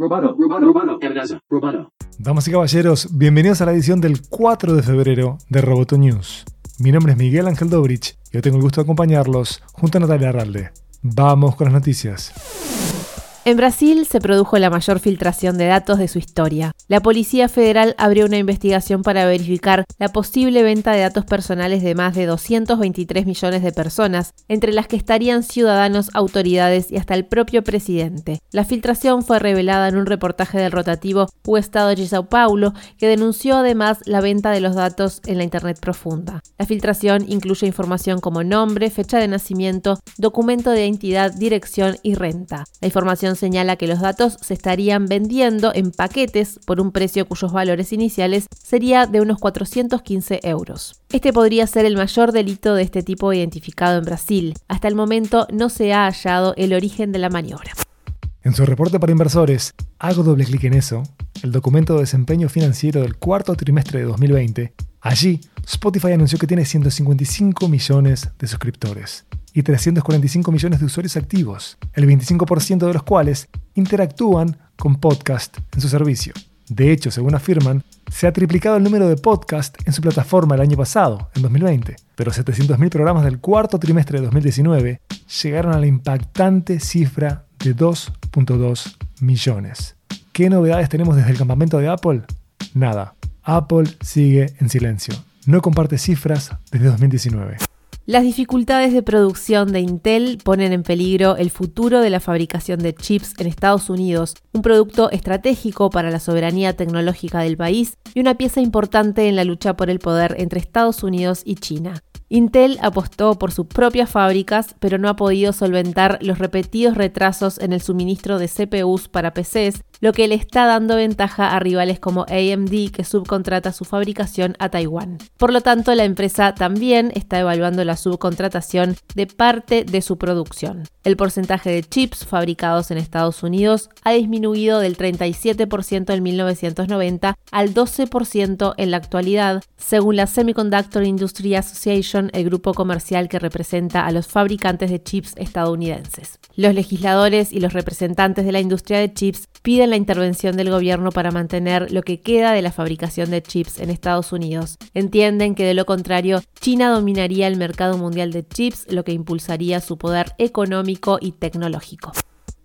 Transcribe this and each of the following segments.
Roboto, roboto, amenaza, roboto. Damas y caballeros, bienvenidos a la edición del 4 de febrero de Roboto News. Mi nombre es Miguel Ángel Dobrich y hoy tengo el gusto de acompañarlos junto a Natalia Arralde. Vamos con las noticias. En Brasil se produjo la mayor filtración de datos de su historia. La Policía Federal abrió una investigación para verificar la posible venta de datos personales de más de 223 millones de personas, entre las que estarían ciudadanos, autoridades y hasta el propio presidente. La filtración fue revelada en un reportaje del rotativo O Estado de Sao Paulo, que denunció además la venta de los datos en la Internet profunda. La filtración incluye información como nombre, fecha de nacimiento, documento de identidad, dirección y renta. La información señala que los datos se estarían vendiendo en paquetes por un precio cuyos valores iniciales sería de unos 415 euros. Este podría ser el mayor delito de este tipo identificado en Brasil. Hasta el momento no se ha hallado el origen de la maniobra. En su reporte para inversores, hago doble clic en eso, el documento de desempeño financiero del cuarto trimestre de 2020. Allí, Spotify anunció que tiene 155 millones de suscriptores y 345 millones de usuarios activos, el 25% de los cuales interactúan con podcast en su servicio. De hecho, según afirman, se ha triplicado el número de podcasts en su plataforma el año pasado, en 2020, pero 700.000 programas del cuarto trimestre de 2019 llegaron a la impactante cifra de 2.2 millones. ¿Qué novedades tenemos desde el campamento de Apple? Nada. Apple sigue en silencio. No comparte cifras desde 2019. Las dificultades de producción de Intel ponen en peligro el futuro de la fabricación de chips en Estados Unidos, un producto estratégico para la soberanía tecnológica del país y una pieza importante en la lucha por el poder entre Estados Unidos y China. Intel apostó por sus propias fábricas, pero no ha podido solventar los repetidos retrasos en el suministro de CPUs para PCs, lo que le está dando ventaja a rivales como AMD que subcontrata su fabricación a Taiwán. Por lo tanto, la empresa también está evaluando la subcontratación de parte de su producción. El porcentaje de chips fabricados en Estados Unidos ha disminuido del 37% en 1990 al 12% en la actualidad, según la Semiconductor Industry Association el grupo comercial que representa a los fabricantes de chips estadounidenses. Los legisladores y los representantes de la industria de chips piden la intervención del gobierno para mantener lo que queda de la fabricación de chips en Estados Unidos. Entienden que de lo contrario, China dominaría el mercado mundial de chips, lo que impulsaría su poder económico y tecnológico.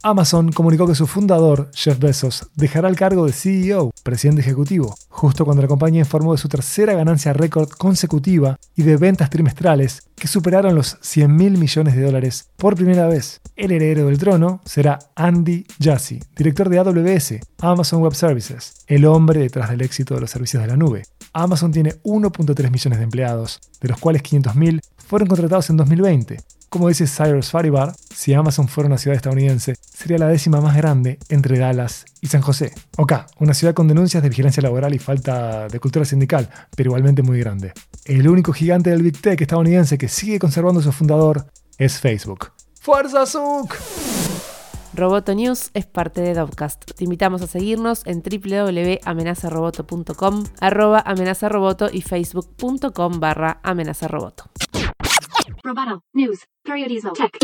Amazon comunicó que su fundador, Jeff Bezos, dejará el cargo de CEO, presidente ejecutivo, justo cuando la compañía informó de su tercera ganancia récord consecutiva y de ventas trimestrales que superaron los 100 mil millones de dólares por primera vez. El heredero del trono será Andy Jassy, director de AWS, Amazon Web Services, el hombre detrás del éxito de los servicios de la nube. Amazon tiene 1.3 millones de empleados, de los cuales 500.000 fueron contratados en 2020. Como dice Cyrus Faribar, si Amazon fuera una ciudad estadounidense, sería la décima más grande entre Dallas y San José. Ok, una ciudad con denuncias de vigilancia laboral y falta de cultura sindical, pero igualmente muy grande. El único gigante del Big Tech estadounidense que sigue conservando su fundador es Facebook. ¡Fuerza Zuck! Roboto News es parte de Dovcast. Te invitamos a seguirnos en www.amenazaroboto.com, arroba amenazaroboto y facebook.com barra amenazaroboto. Roboto News. Periodismo Tech.